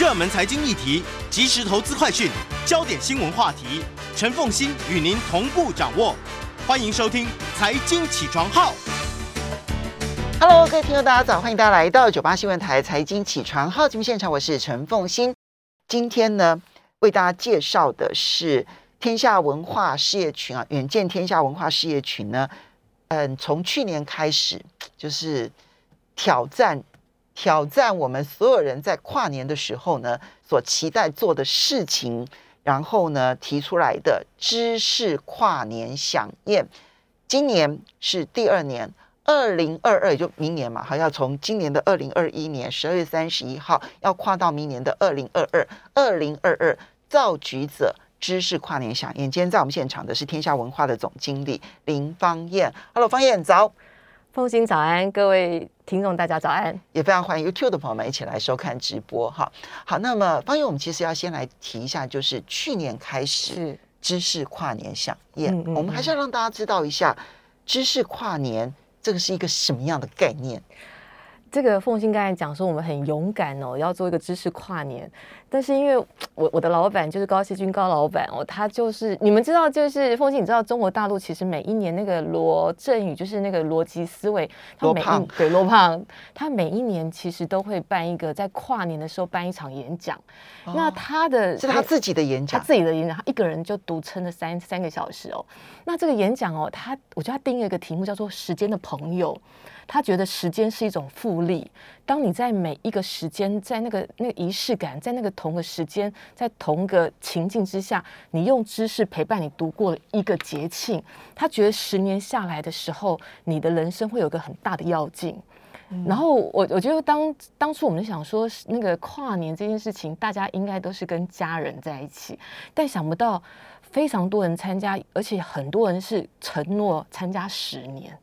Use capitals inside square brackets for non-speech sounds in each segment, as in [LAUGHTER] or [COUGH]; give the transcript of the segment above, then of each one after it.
热门财经议题、即时投资快讯、焦点新闻话题，陈凤欣与您同步掌握。欢迎收听《财经起床号》。Hello，各位听众，大家早，欢迎大家来到九八新闻台财经起床号节目现场，我是陈凤欣。今天呢，为大家介绍的是天下文化事业群啊，远见天下文化事业群呢，嗯，从去年开始就是挑战挑战我们所有人在跨年的时候呢所期待做的事情，然后呢提出来的知识跨年飨宴，今年是第二年。二零二二也就明年嘛，哈，要从今年的二零二一年十二月三十一号，要跨到明年的二零二二，二零二二造局者知识跨年响宴。今天在我们现场的是天下文化的总经理林芳燕。Hello，芳燕早，凤欣早安，各位听众大家早安，也非常欢迎 YouTube 的朋友们一起来收看直播哈。好，那么方宇，我们其实要先来提一下，就是去年开始是知识跨年飨宴，嗯嗯我们还是要让大家知道一下知识跨年。这个是一个什么样的概念？这个凤欣刚才讲说我们很勇敢哦，要做一个知识跨年，但是因为我我的老板就是高希军高老板哦，他就是你们知道，就是凤欣，你知道中国大陆其实每一年那个罗振宇就是那个逻辑思维，他每一对罗胖，他每一年其实都会办一个在跨年的时候办一场演讲，哦、那他的是他自己的演讲，他自己的演讲，他一个人就独撑了三三个小时哦。那这个演讲哦，他我觉得他定了一个题目叫做“时间的朋友”。他觉得时间是一种复利，当你在每一个时间，在那个那个仪式感，在那个同个时间，在同个情境之下，你用知识陪伴你度过一个节庆，他觉得十年下来的时候，你的人生会有个很大的要进。嗯、然后我我觉得当当初我们就想说那个跨年这件事情，大家应该都是跟家人在一起，但想不到非常多人参加，而且很多人是承诺参加十年。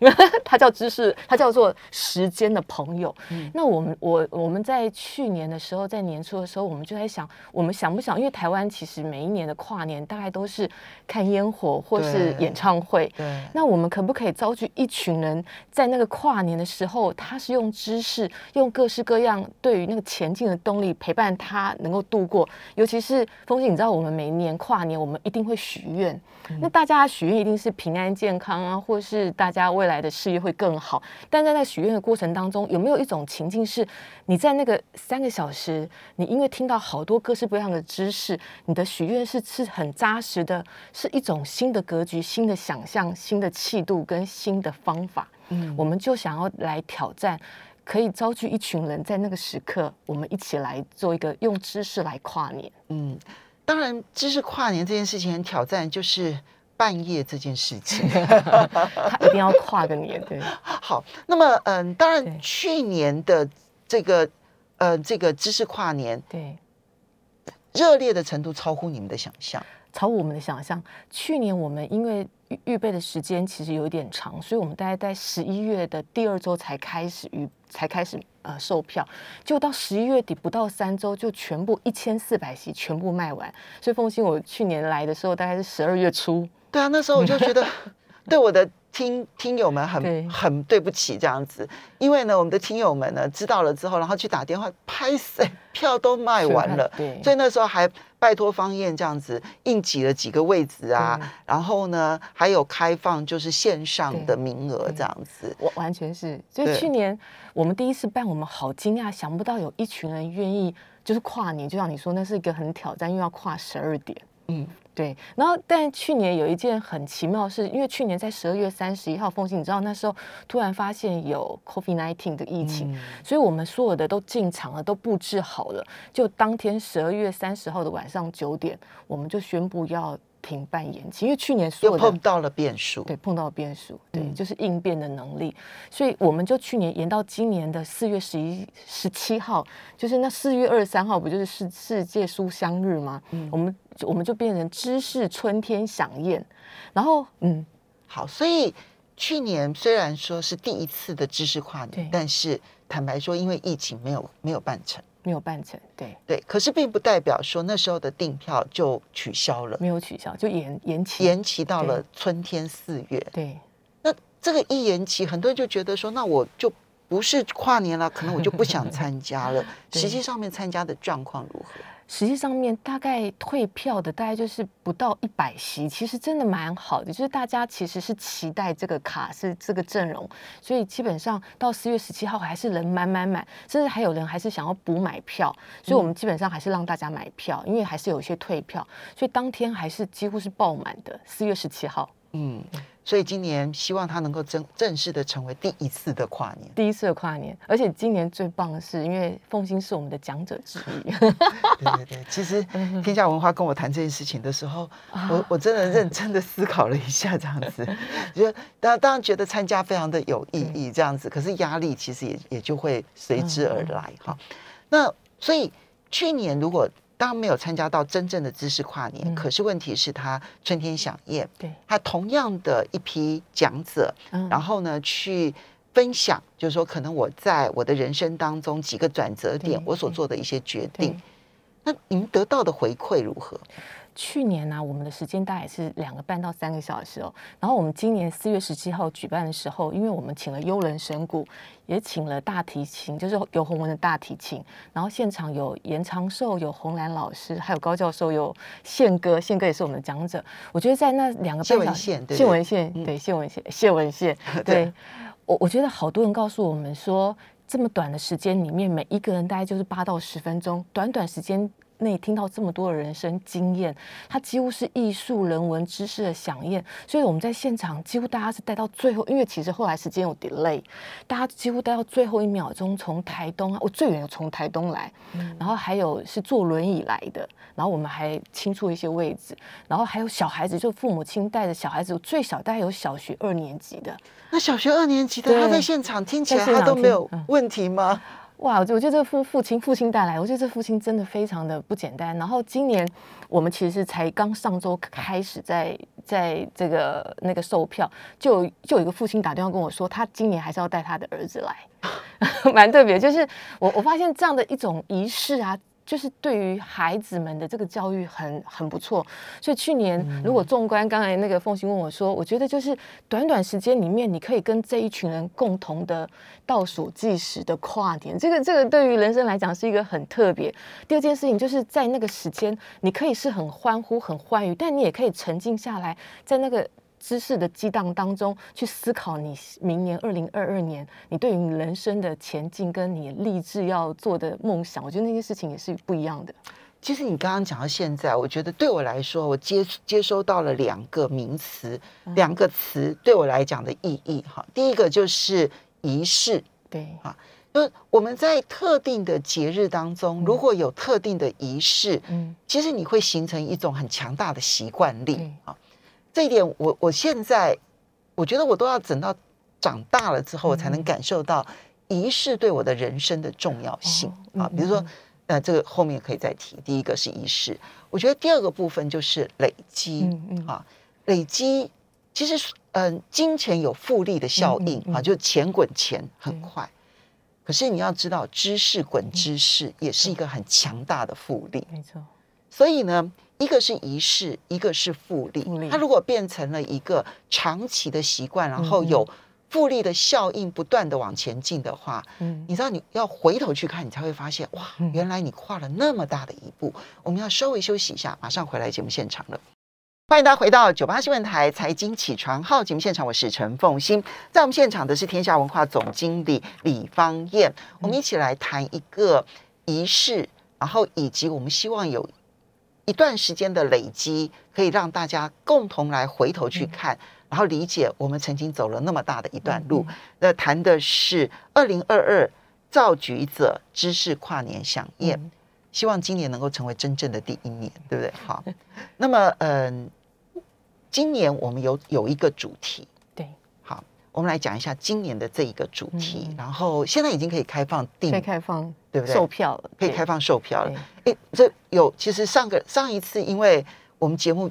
[LAUGHS] 它叫知识，它叫做时间的朋友。嗯、那我们我我们在去年的时候，在年初的时候，我们就在想，我们想不想？因为台湾其实每一年的跨年大概都是看烟火或是演唱会。对。那我们可不可以招聚一群人，在那个跨年的时候，他是用知识，用各式各样对于那个前进的动力陪伴他能够度过。尤其是风景，你知道，我们每一年跨年，我们一定会许愿。嗯、那大家许愿一定是平安健康啊，或是大家为未来的事业会更好，但在那许愿的过程当中，有没有一种情境是，你在那个三个小时，你因为听到好多各式各样的知识，你的许愿是是很扎实的，是一种新的格局、新的想象、新的气度跟新的方法。嗯，我们就想要来挑战，可以招聚一群人，在那个时刻，我们一起来做一个用知识来跨年。嗯，当然，知识跨年这件事情很挑战，就是。半夜这件事情，[LAUGHS] 他一定要跨个年。对，好，那么嗯，当然去年的这个呃这个知识跨年，对，热烈的程度超乎你们的想象，超乎我们的想象。去年我们因为预预备的时间其实有一点长，所以我们大概在十一月的第二周才开始预才开始呃售票，就到十一月底不到三周就全部一千四百席全部卖完。所以凤欣，我去年来的时候大概是十二月初。对啊，那时候我就觉得 [LAUGHS] 对我的听听友们很很对不起这样子，因为呢，我们的听友们呢知道了之后，然后去打电话拍谁 [LAUGHS] 票都卖完了，对，所以那时候还拜托方燕这样子硬挤了几个位置啊，然后呢还有开放就是线上的名额这样子，我完全是，所以去年我们第一次办，我们好惊讶，想不到有一群人愿意就是跨年，就像你说，那是一个很挑战，因为要跨十二点，嗯。对，然后但去年有一件很奇妙的事，因为去年在十二月三十一号，封信，你知道那时候突然发现有 COVID nineteen 的疫情，嗯、所以我们所有的都进场了，都布置好了，就当天十二月三十号的晚上九点，我们就宣布要停办延期，因为去年所有又碰到了变数，对，碰到了变数，对，嗯、就是应变的能力，所以我们就去年延到今年的四月十一、十七号，就是那四月二十三号，不就是世世界书香日吗？嗯，我们。我们就变成知识春天飨宴，然后嗯，好，所以去年虽然说是第一次的知识跨年，但是坦白说，因为疫情没有没有办成，没有办成，对。对，可是并不代表说那时候的订票就取消了，没有取消，就延延期，延期到了春天四月。对，那这个一延期，很多人就觉得说，那我就不是跨年了，可能我就不想参加了。[LAUGHS] 实际上面参加的状况如何？实际上面大概退票的大概就是不到一百席，其实真的蛮好的，就是大家其实是期待这个卡是这个阵容，所以基本上到四月十七号还是人满满满，甚至还有人还是想要补买票，所以我们基本上还是让大家买票，因为还是有一些退票，所以当天还是几乎是爆满的。四月十七号嗯，所以今年希望它能够正正式的成为第一次的跨年。第一次的跨年，而且今年最棒的是，因为凤兴是我们的讲者之一，对对对，其实天下文化跟我谈这件事情的时候，我我真的认真的思考了一下，这样子，[LAUGHS] 觉得当当然觉得参加非常的有意义，这样子，可是压力其实也也就会随之而来哈。那所以去年如果当然没有参加到真正的知识跨年，嗯可是问题是他春天响宴，对，他同样的一批讲者，嗯然后呢去。分享就是说，可能我在我的人生当中几个转折点，我所做的一些决定。那你们得到的回馈如何？去年呢、我们的时间大概是两个半到三个小时哦。然后我们今年四月十七号举办的时候，因为我们请了幽人神鼓，也请了大提琴，就是尤鸿文的大提琴。然后现场有严长寿、有洪兰老师，还有高教授，有宪哥，宪哥也是我们的讲者。我觉得在那两个半小时，宪对不对谢文宪，嗯对谢文宪，谢文宪，[LAUGHS] 对对我我觉得好多人告诉我们说，这么短的时间里面，每一个人大概就是八到十分钟，短短时间内听到这么多的人生经验，它几乎是艺术、人文、知识的飨宴。所以我们在现场几乎大家是待到最后，因为其实后来时间有 delay，大家几乎待到最后一秒钟，从台东啊，我最远有从台东来，然后还有是坐轮椅来的，然后我们还清出一些位置，然后还有小孩子，就父母亲带着小孩子，最小大概有小学二年级的。那小学二年级的他在现场听起来他都没有问题吗？哇，我觉得这父父亲父亲带来，我觉得这父亲真的非常的不简单。然后今年我们其实才刚上周开始在在这个那个售票，就有就有一个父亲打电话跟我说，他今年还是要带他的儿子来，[LAUGHS] 蛮特别。就是我我发现这样的一种仪式啊。就是对于孩子们的这个教育很很不错，所以去年如果纵观刚才那个凤欣问我说，我觉得就是短短时间里面，你可以跟这一群人共同的倒数计时的跨年，这个这个对于人生来讲是一个很特别。第二件事情就是在那个时间，你可以是很欢呼、很欢愉，但你也可以沉静下来，在那个。知识的激荡当中，去思考你明年二零二二年你对于你人生的前进，跟你立志要做的梦想，我觉得那些事情也是不一样的。其实你刚刚讲到现在，我觉得对我来说，我接接收到了两个名词，嗯两个词对我来讲的意义哈。第一个就是仪式，对，就是我们在特定的节日当中，如果有特定的仪式，嗯，其实你会形成一种很强大的习惯力对啊。这一点我我现在我觉得我都要等到长大了之后，我才能嗯感受到仪式对我的人生的重要性哦啊。比如说嗯，呃，这个后面可以再提。第一个是仪式，我觉得第二个部分就是累积啊，累积其实嗯、金钱有复利的效应啊，就钱滚钱很对快。可是你要知道，知识滚知识也是一个很强大的复利。没错，所以呢，一个是仪式，一个是复利。它如果变成了一个长期的习惯，然后有复利的效应不断的往前进的话，嗯，你知道你要回头去看，你才会发现，哇，嗯原来你跨了那么大的一步。我们要稍微休息一下，马上回来节目现场了。欢迎大家回到九八新闻台财经起床号节目现场，我是陈凤欣，在我们现场的是天下文化总经理李芳燕，我们一起来谈一个仪式，然后以及我们希望有一段时间的累积，可以让大家共同来回头去看，然后理解我们曾经走了那么大的一段路。那谈的是二零二二造局者知识跨年响宴，嗯。希望今年能够成为真正的第一年，对不对？好，[LAUGHS] 那么嗯，今年我们有有一个主题，对，好，我们来讲一下今年的这一个主题，嗯。然后现在已经可以开放订可以，开放对不对售票了，可以开放售票了。对诶，这有其实上个上一次，因为我们节目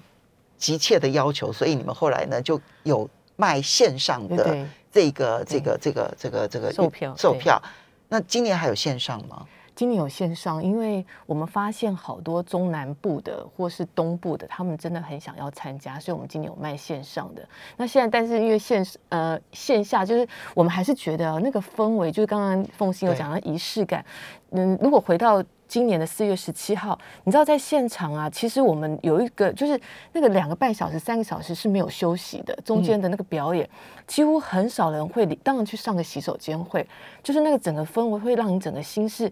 急切的要求，所以你们后来呢就有卖线上的这个这个这个这个这个售票售票。那今年还有线上吗？今年有线上，因为我们发现好多中南部的或是东部的，他们真的很想要参加，所以我们今年有卖线上的。那现在，但是因为线呃线下，就是我们还是觉得那个氛围，就是刚刚凤欣有讲的仪式感。嗯，如果回到今年的四月十七号，你知道在现场啊，其实我们有一个就是那个两个半小时、三个小时是没有休息的，中间的那个表演几乎很少人会当然去上个洗手间会，就是那个整个氛围会让你整个心是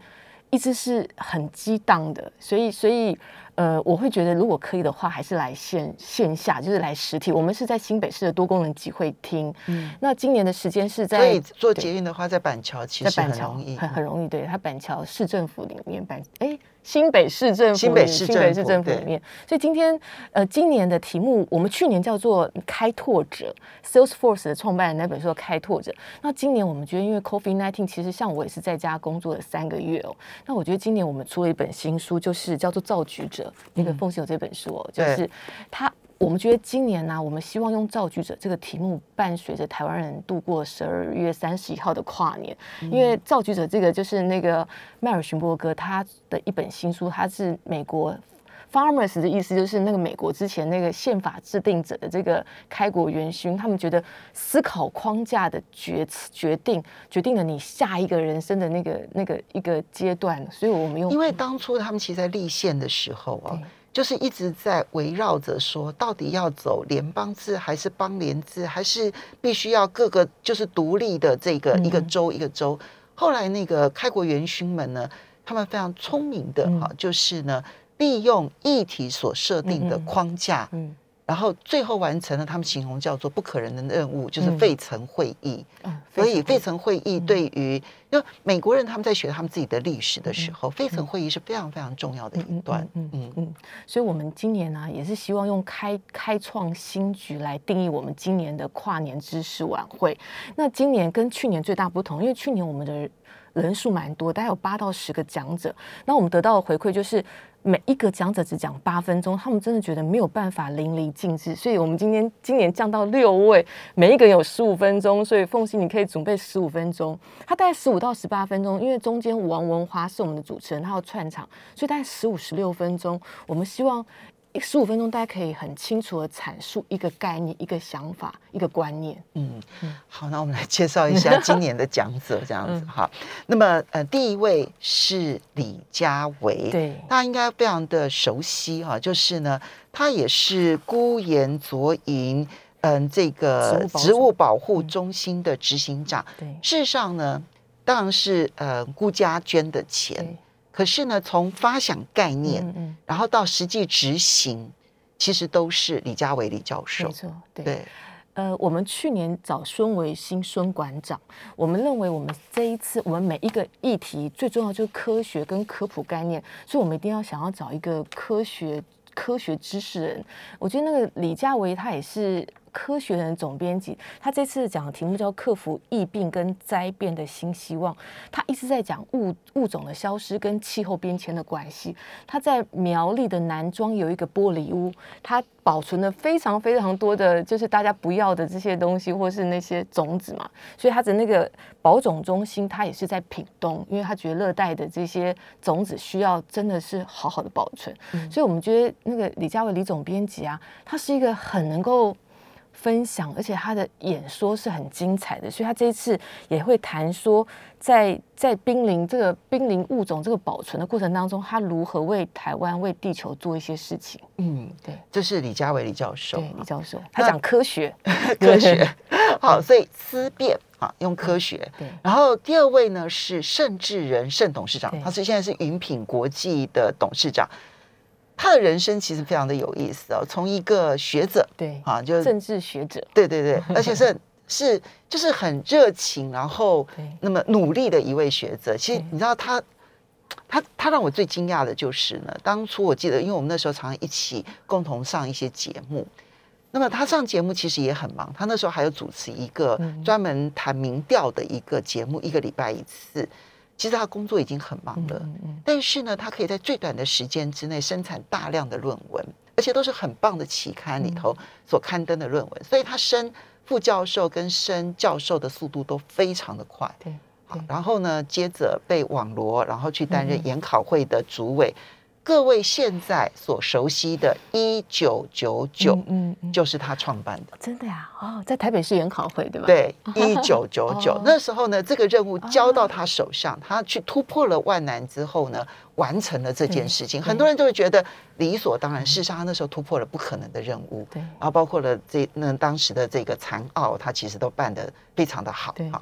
一直是很激荡的，所以所以。呃，我会觉得如果可以的话，还是来线线下，就是来实体。我们是在新北市的多功能集会厅。嗯，那今年的时间是在，所以做捷运的话，在板桥其实很容易，很很容易。对，它板桥市政府里面板，哎。新北市政府，新北市政府里面，所以今天呃，今年的题目，我们去年叫做开拓者，Salesforce 的创办人那本书《开拓者》。那今年我们觉得，因为 Covid nineteen，其实像我也是在家工作了三个月哦。那我觉得今年我们出了一本新书，就是叫做《造局者》。那个奉行有这本书哦，就是他。我们觉得今年呢，我们希望用“造句者”这个题目，伴随着台湾人度过十二月三十一号的跨年。因为“造句者”这个就是那个迈尔逊伯格他的一本新书，他是美国 Farmers 的意思，就是那个美国之前那个宪法制定者的这个开国元勋。他们觉得思考框架的决决定，决定了你下一个人生的那个那个一个阶段。所以我们用，因为当初他们其实在立宪的时候啊。就是一直在围绕着说，到底要走联邦制还是邦联制，还是必须要各个就是独立的这个一个州一个州。后来那个开国元勋们呢，他们非常聪明的哈，就是呢利用议题所设定的框架。嗯然后最后完成了他们形容叫做不可能的任务，就是费城会议。嗯，所以费城会议对于因为美国人他们在学他们自己的历史的时候，费城会议是非常非常重要的一段。嗯嗯嗯。所以我们今年呢，也是希望用开开创新局来定义我们今年的跨年知识晚会。那今年跟去年最大不同，因为去年我们的人数蛮多，大概有八到十个讲者。那我们得到的回馈就是。每一个讲者只讲八分钟，他们真的觉得没有办法淋漓尽致，所以我们今天今年降到六位，每一个人有十五分钟，所以凤欣你可以准备十五分钟，他大概十五到十八分钟，因为中间王文华是我们的主持人，他要串场，所以大概十五十六分钟，我们希望。十五分钟，大家可以很清楚的阐述一个概念、一个想法、一个观念。嗯，好，那我们来介绍一下 [LAUGHS] 今年的讲者，这样子哈。那么，呃，第一位是李佳维，对，大家应该非常的熟悉哈，就是呢，他也是孤言卓营，嗯，这个植物保护中心的执行长。对，事实上呢，当然是呃孤家捐的钱。可是呢，从发想概念，然后到实际执行，其实都是李家维李教授。没错，对。呃，我们去年找孙维新孙馆长，我们认为我们这一次，我们每一个议题最重要就是科学跟科普概念，所以我们一定要想要找一个科学科学知识人。我觉得那个李佳维他也是。科学人总编辑，他这次讲的题目叫“克服疫病跟灾变的新希望”。他一直在讲物物种的消失跟气候变迁的关系。他在苗栗的南庄有一个玻璃屋，他保存了非常非常多的，就是大家不要的这些东西，或是那些种子嘛。所以他的那个保种中心，他也是在屏东，因为他觉得热带的这些种子需要真的是好好的保存。所以我们觉得那个李佳伟李总编辑啊，他是一个很能够。分享，而且他的演说是很精彩的，所以他这一次也会谈说，在在濒临这个濒临物种这个保存的过程当中，他如何为台湾、为地球做一些事情。嗯，对，这是李佳伟李教授，对李教授，他讲科学，科学 [LAUGHS] 好，所以思辨啊，用科学。对，然后第二位呢是盛智仁盛董事长，他是现在是云品国际的董事长。他的人生其实非常的有意思哦，从一个学者，对啊，就是政治学者，对对对，[LAUGHS] 而且是是就是很热情，然后那么努力的一位学者。其实你知道他，他他让我最惊讶的就是呢，当初我记得，因为我们那时候常常一起共同上一些节目，那么他上节目其实也很忙，他那时候还有主持一个专门谈民调的一个节目，一个礼拜一次。其实他工作已经很忙了，但是呢，他可以在最短的时间之内生产大量的论文，而且都是很棒的期刊里头所刊登的论文，所以他升副教授跟升教授的速度都非常的快。对，好然后呢，接着被网罗，然后去担任嗯嗯研考会的主委。各位现在所熟悉的“一九九九嗯”，就是他创办的。真的呀，哦，在台北市研考会对吧？，对，[LAUGHS] 一九九九哦那时候呢，这个任务交到他手上，他去突破了万难之后呢，完成了这件事情。很多人都会觉得理所当然，事实上他那时候突破了不可能的任务。对然后包括了这那当时的这个残奥，他其实都办得非常的好对好。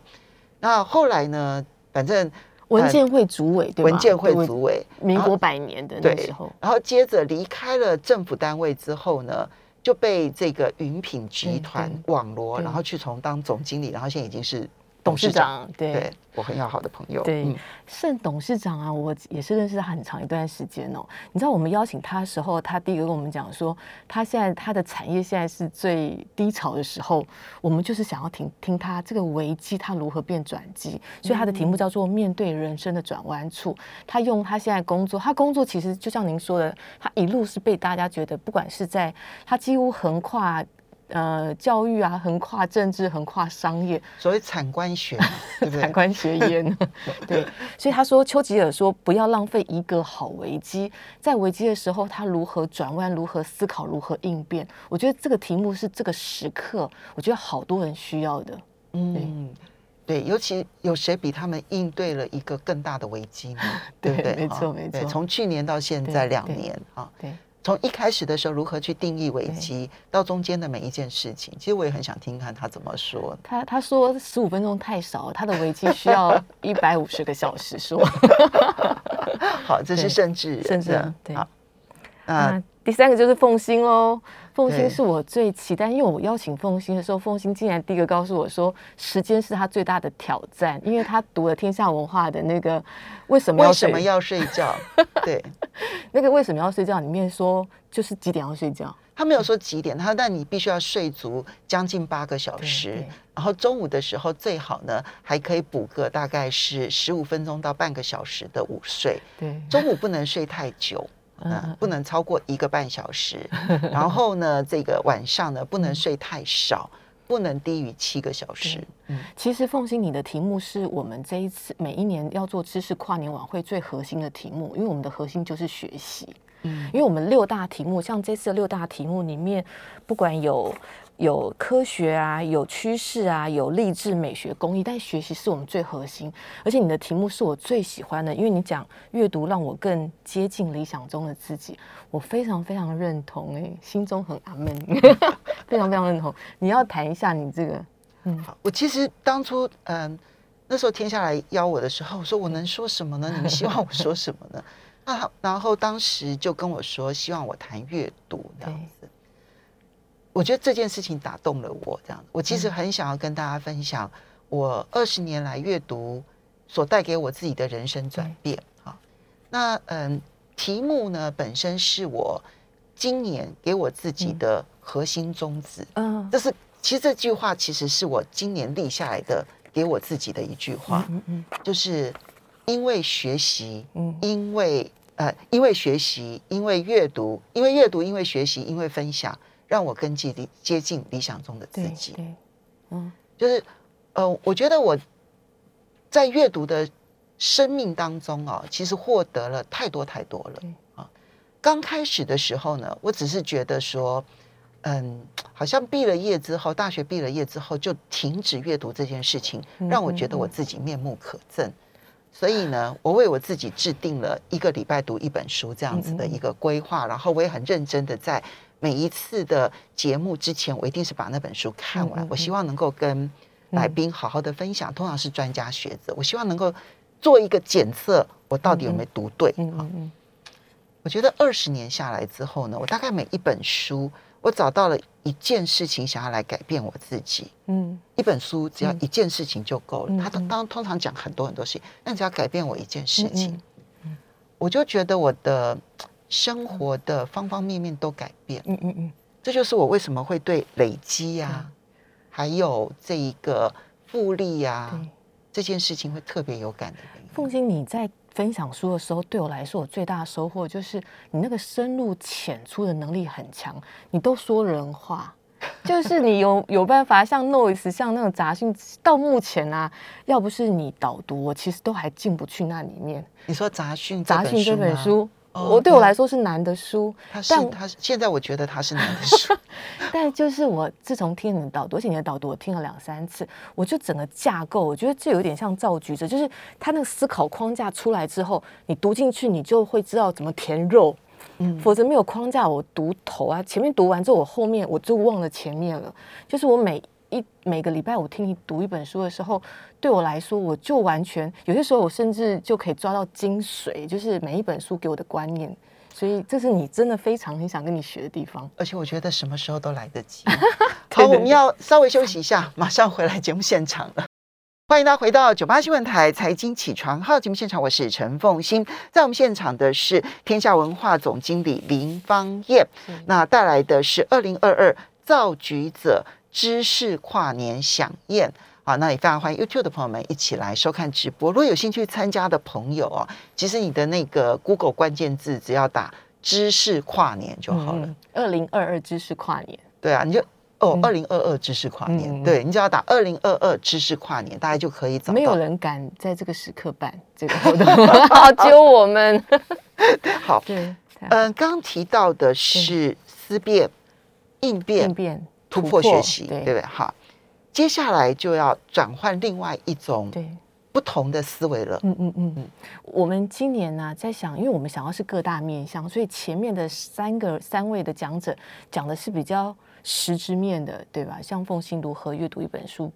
那后来呢，反正文件会主委对吧？文件会对主委，民国百年的那时候，，然后接着离开了政府单位之后呢，就被这个云品集团网罗，然后去从当总经理，然后现在已经是董事长对对我很要好的朋友，对嗯，盛董事长啊，我也是认识他很长一段时间哦。你知道我们邀请他的时候，他第一个跟我们讲说，他现在他的产业现在是最低潮的时候，我们就是想要听听他这个危机他如何变转机，所以他的题目叫做“面对人生的转弯处”。他用他现在工作，他工作其实就像您说的，他一路是被大家觉得，不管是在他几乎横跨。呃，教育啊，横跨政治，横跨商业，所谓产官学嘛，对不对？[LAUGHS] 产官学研，[LAUGHS] 对，所以他说，丘吉尔说不要浪费一个好危机，在危机的时候，他如何转弯，如何思考，如何应变。我觉得这个题目是这个时刻，我觉得好多人需要的。嗯，对，尤其有谁比他们应对了一个更大的危机呢？[LAUGHS] 对不对对？没错没错从去年到现在两年啊，对，从一开始的时候如何去定义危机，到中间的每一件事情，其实我也很想听看他怎么说。[LAUGHS] 他他说十五分钟太少，他的危机需要 [LAUGHS] 一百五十个小时说。好，这是甚至人甚至对好，那那第三个就是奉心喽。凤对欣是我最期待，因为我邀请凤欣的时候，凤欣竟然第一个告诉我说，时间是他最大的挑战，因为他读了天下文化的那个为什么要睡为什么要睡？觉？[LAUGHS] 对。那个为什么要睡觉里面说就是几点要睡觉，他没有说几点，他说但你必须要睡足将近八个小时，然后中午的时候最好呢还可以补个大概是十五分钟到半个小时的午睡，对，中午不能睡太久。不能超过一个半小时。[LAUGHS] 然后呢，这个晚上呢不能睡太少，不能低于七个小时。嗯，其实凤欣，你的题目是我们这一次每一年要做知识跨年晚会最核心的题目，因为我们的核心就是学习。嗯因为我们六大题目，像这次的六大题目里面，不管有有科学啊，有趋势啊，有励志、美学、公益，但学习是我们最核心。而且你的题目是我最喜欢的，因为你讲阅读让我更接近理想中的自己，我非常非常认同、哎，心中很阿闷，[LAUGHS] 非常非常认同。你要谈一下你这个，嗯，我其实当初嗯。那时候天下来邀我的时候，我说我能说什么呢？你们希望我 [LAUGHS] 说什么呢？那好然后当时就跟我说，希望我谈阅读这样子。我觉得这件事情打动了我，这样。我其实很想要跟大家分享我二十年来阅读所带给我自己的人生转变。好，那嗯，题目呢本身是我今年给我自己的核心宗旨。嗯。这是其实这句话其实是我今年立下来的，给我自己的一句话，嗯嗯。就是因为学习，嗯。因为呃，因为学习，因为阅读，因为阅读，因为学习，因为分享，让我更接近接近理想中的自己。对，嗯就是呃，我觉得我在阅读的生命当中啊，其实获得了太多太多了啊。刚开始的时候呢，我只是觉得说，嗯，好像毕了业之后，大学毕了业之后就停止阅读这件事情，嗯让我觉得我自己面目可憎。所以呢，我为我自己制定了一个礼拜读一本书这样子的一个规划，然后我也很认真的在每一次的节目之前，我一定是把那本书看完。嗯嗯嗯我希望能够跟来宾好好的分享，通常是专家学者，我希望能够做一个检测，我到底有没有读对。好嗯嗯嗯我觉得二十年下来之后呢，我大概每一本书，我找到了一件事情想要来改变我自己。嗯一本书只要一件事情就够了。嗯他当当通常讲很多很多事情，但只要改变我一件事情，嗯我就觉得我的生活的方方面面都改变。嗯嗯嗯，这就是我为什么会对累积呀、还有这一个复利呀、对。这件事情会特别有感的原因。凤欣，你在分享书的时候，对我来说，我最大的收获就是你那个深入浅出的能力很强，你都说人话。就是你有有办法像 Noise 像那种杂讯，到目前啊，要不是你导读，我其实都还进不去那里面。你说杂讯杂讯这本，书，哦我对我来说是难的书，但它是现在我觉得他是难的书，[LAUGHS] 但就是我自从听你的导读，而且你的导读我听了两三次，我就整个架构，我觉得这有点像造句者，就是他那个思考框架出来之后，你读进去，你就会知道怎么填肉。嗯否则没有框架，我读头啊，前面读完之后，我后面我就忘了前面了。就是我每一每个礼拜我听你读一本书的时候，对我来说，我就完全有些时候我甚至就可以抓到精髓，就是每一本书给我的观念。所以这是你真的非常很想跟你学的地方。而且我觉得什么时候都来得及。[LAUGHS] 好，我们要稍微休息一下，马上回来节目现场了。欢迎大家回到九八新闻台财经起床号节目现场，我是陈凤欣，在我们现场的是天下文化总经理林芳燕，那带来的是二零二二造局者知识跨年飨宴。好，那也非常欢迎 YouTube 的朋友们一起来收看直播。如果有兴趣参加的朋友哦，其实你的那个 Google 关键字只要打“知识跨年”就好了。嗯。二零二二知识跨年，对啊，你就哦，嗯二零二二知识跨年，对你只要打二零二二知识跨年，大家就可以找到。没有人敢在这个时刻办这个活动，[LAUGHS] 只有我们。好，对，嗯、刚刚提到的是思辨、应变、应变突破学习，对对不对？好，接下来就要转换另外一种对，不同的思维了。嗯嗯嗯嗯。我们今年呢、在想，因为我们想要是各大面向，所以前面的三个三位的讲者讲的是比较实质面的，对吧？像凤信如何阅读一本书。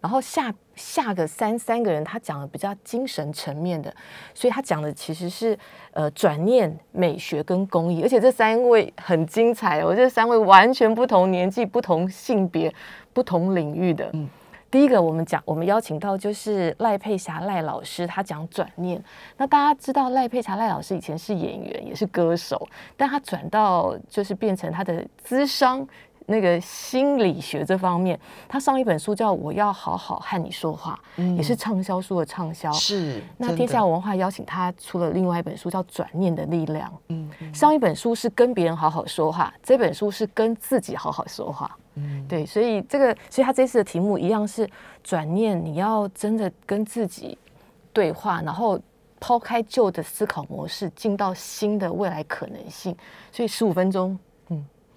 然后下下个三三个人，他讲的比较精神层面的，所以他讲的其实是呃转念、美学跟公益，而且这三位很精彩哦，这三位完全不同年纪、不同性别、不同领域的。嗯第一个，我们讲，我们邀请到就是赖佩霞赖老师，他讲转念。那大家知道赖佩霞赖老师以前是演员，也是歌手，但他转到就是变成他的资商那个心理学这方面。他上一本书叫《我要好好和你说话》，也是畅销书的畅销。是，那天下文化邀请他出了另外一本书，叫《转念的力量》。嗯嗯上一本书是跟别人好好说话，这本书是跟自己好好说话。嗯，对，所以这个，所以他这次的题目一样是转念，你要真的跟自己对话，然后抛开旧的思考模式，进到新的未来可能性。所以十五分钟，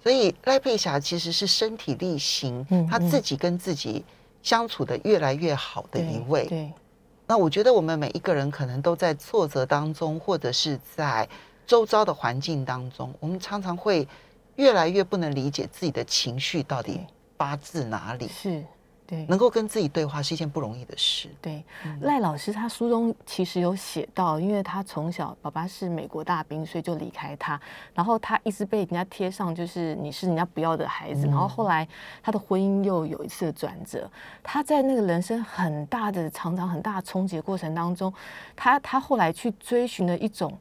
所以赖佩霞其实是身体力行，嗯她自己跟自己相处的越来越好的一位。对，那我觉得我们每一个人可能都在挫折当中，或者是在周遭的环境当中，我们常常会越来越不能理解自己的情绪到底对发自哪里。是，对，能够跟自己对话是一件不容易的事。对，嗯赖老师他书中其实有写到，因为他从小爸爸是美国大兵，所以就离开他，然后他一直被人家贴上就是你是人家不要的孩子，然后后来他的婚姻又有一次的转折，他在那个人生很大的、常常很大的冲击的过程当中，他他后来去追寻了一种。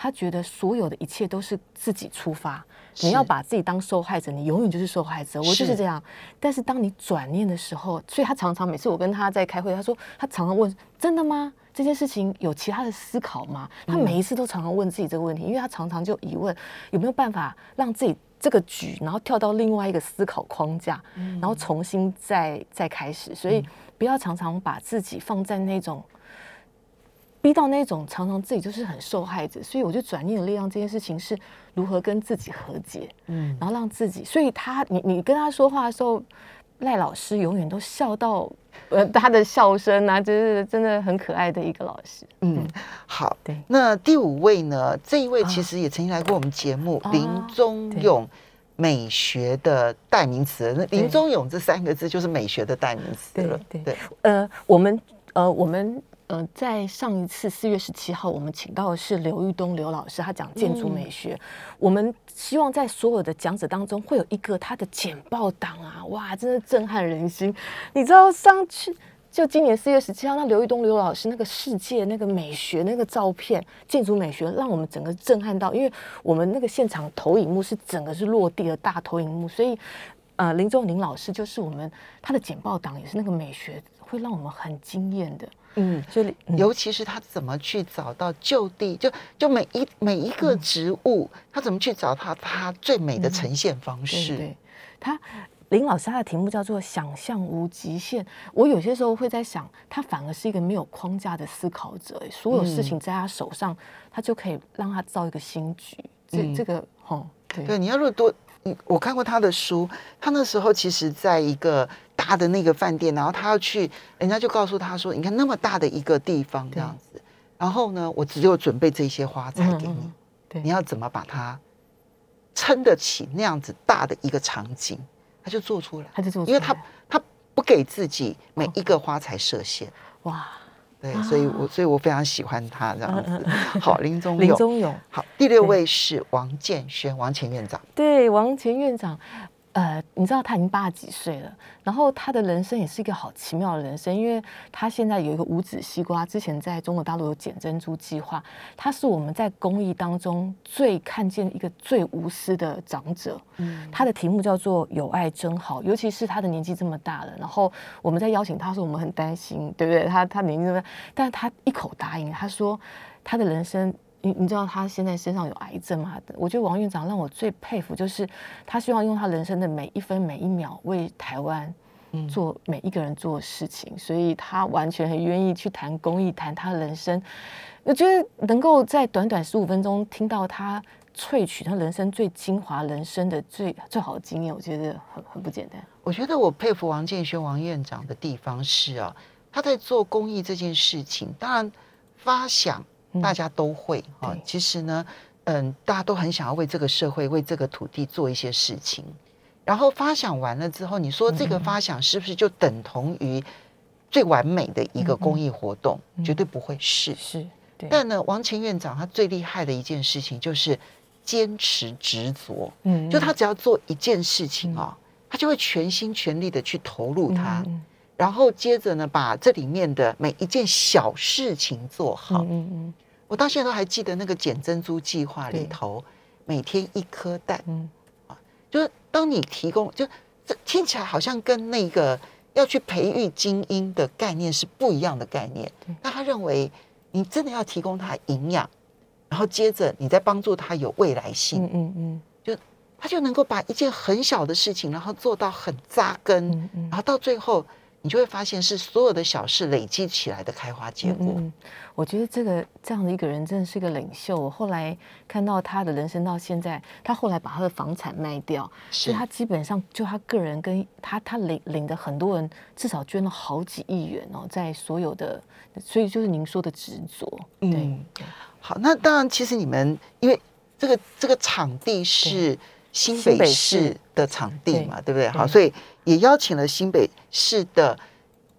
他觉得所有的一切都是自己出发，你要把自己当受害者，你永远就是受害者。我就是是这样。但是当你转念的时候，所以他常常每次我跟他在开会，他说他常常问：真的吗？这件事情有其他的思考吗？他每一次都常常问自己这个问题，因为他常常就疑问有没有办法让自己这个局，然后跳到另外一个思考框架，然后重新再再开始。所以不要常常把自己放在那种。逼到那种常常自己就是很受害者，所以我觉得转念的力量这件事情是如何跟自己和解，嗯，然后让自己，所以他你你跟他说话的时候，赖老师永远都笑到，呃，他的笑声啊，就是真的很可爱的一个老师。嗯，好。对，那第五位呢？这一位啊其实也曾经来过我们节目，啊林宗勇。美学的代名词，那林对宗勇这三个字就是美学的代名词了。对对呃，我们呃我们呃在上一次四月十七号，我们请到的是刘玉东刘老师，他讲建筑美学。我们希望在所有的讲者当中，会有一个他的简报档啊，哇，真的震撼人心。你知道上去。就今年四月十七号，那刘玉东刘老师那个世界那个美学那个照片，建筑美学让我们整个震撼到，因为我们那个现场投影幕是整个是落地的大投影幕，所以呃林仲宁老师就是我们他的简报档也是那个美学会让我们很惊艳的，嗯，所以、嗯尤其是他怎么去找到就地，就就每一每一个植物，他怎么去找它它最美的呈现方对式？对，他林老师他的题目叫做“想象无极限”。我有些时候会在想，他反而是一个没有框架的思考者，所有事情在他手上，他就可以让他造一个新局。这这个，哦，对，对，你要如果多，我看过他的书，他那时候其实在一个大的那个饭店，然后他要去，人家就告诉他说：“你看那么大的一个地方这样子，然后呢，我只有准备这些花材给你，对，你要怎么把它撑得起那样子大的一个场景？”他就做出来，他就做，因为他他不给自己每一个花材设限，哇，对，所以我所以我非常喜欢他这样子。[LAUGHS] 好，林宗林宗勇，好，第六位是王建轩，王前院长，对，王前院长。呃，你知道他已经八十几岁了，然后他的人生也是一个好奇妙的人生，因为他现在有一个五指西瓜，之前在中国大陆有捡珍珠计划，他是我们在公益当中最看见一个最无私的长者。嗯，他的题目叫做“有爱真好”，尤其是他的年纪这么大了，然后我们在邀请他说我们很担心，对不对？他他年纪这么大，但是他一口答应，他说他的人生。你你知道他现在身上有癌症吗？我觉得王院长让我最佩服，就是他希望用他人生的每一分每一秒为台湾做每一个人做的事情，所以他完全很愿意去谈公益，谈他的人生。我觉得能够在短短十五分钟听到他萃取他人生最精华、人生的最最好的经验，我觉得很很不简单。我觉得我佩服王建轩王院长的地方是啊，他在做公益这件事情，当然发想。大家都会啊，其实呢，嗯，大家都很想要为这个社会、为这个土地做一些事情。然后发想完了之后，你说这个发想是不是就等同于最完美的一个公益活动？绝对不会是。是，但呢，王前院长他最厉害的一件事情就是坚持执着。嗯，就他只要做一件事情啊，他就会全心全力的去投入它。然后接着呢，把这里面的每一件小事情做好。嗯嗯，我到现在都还记得那个捡珍珠计划里头，每天一颗蛋。嗯，啊，就是当你提供，就这听起来好像跟那个要去培育精英的概念是不一样的概念。那他认为，你真的要提供他营养，然后接着你再帮助他有未来性。嗯嗯嗯，就他就能够把一件很小的事情，然后做到很扎根，然后到最后。你就会发现是所有的小事累积起来的开花结果。嗯，我觉得这个这样的一个人真的是个领袖。我后来看到他的人生到现在，他后来把他的房产卖掉，是他基本上就他个人跟他他领领的很多人至少捐了好几亿元哦，在所有的，所以就是您说的执着。嗯，好，那当然，其实你们因为这个这个场地是。新北市的场地嘛，对不对？好，所以也邀请了新北市的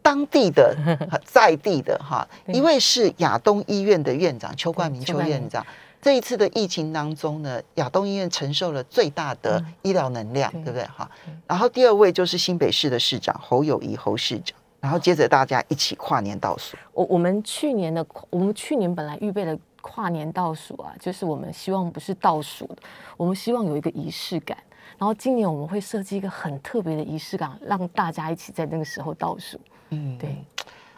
当地的 [LAUGHS] 在地的哈，一位是亚东医院的院长邱冠明邱院长。这一次的疫情当中呢，亚东医院承受了最大的医疗能量，对不对？哈，然后第二位就是新北市的市长侯友谊侯市长，然后接着大家一起跨年倒数。我我们去年的我们去年本来预备的。跨年倒数啊，就是我们希望不是倒数的，我们希望有一个仪式感。然后今年我们会设计一个很特别的仪式感，让大家一起在那个时候倒数。嗯，对。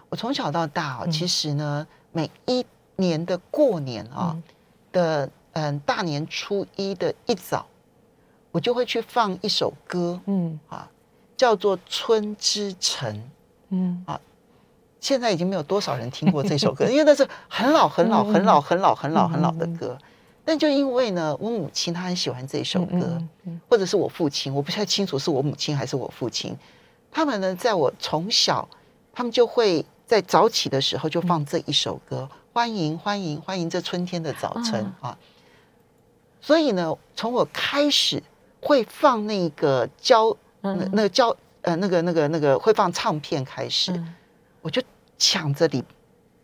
我从小到大啊，其实呢，每一年的过年啊的嗯大年初一的一早，我就会去放一首歌，嗯啊，叫做《春之城》，嗯啊。现在已经没有多少人听过这首歌，因为那是很老很老很老很老很老很老的歌。但就因为呢，我母亲她很喜欢这首歌，或者是我父亲，我不太清楚是我母亲还是我父亲。他们呢，在我从小，他们就会在早起的时候就放这一首歌，欢迎欢迎欢迎这春天的早晨啊。所以呢，从我开始会放那个胶，那那个胶呃那个那个那个会放唱片开始。我就抢着你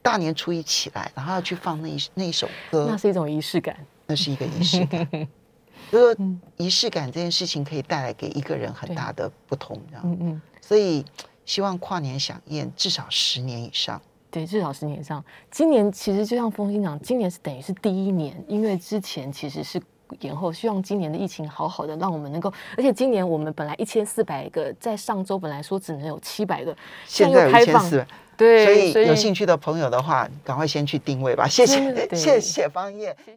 大年初一起来，然后要去放那一那一首歌，那是一种仪式感，那是一个仪式感。[LAUGHS] 就说仪式感这件事情可以带来给一个人很大的不同，这样。嗯嗯。所以希望跨年响宴至少十年以上。对，至少十年以上。今年其实就像风心讲，今年是等于是第一年，因为之前其实是。延后，希望今年的疫情好好的，让我们能够。而且今年我们本来一千四百个，在上周本来说只能有七百个，现在有一千四。对，所以有兴趣的朋友的话，赶快先去定位吧。谢谢，谢谢方燕。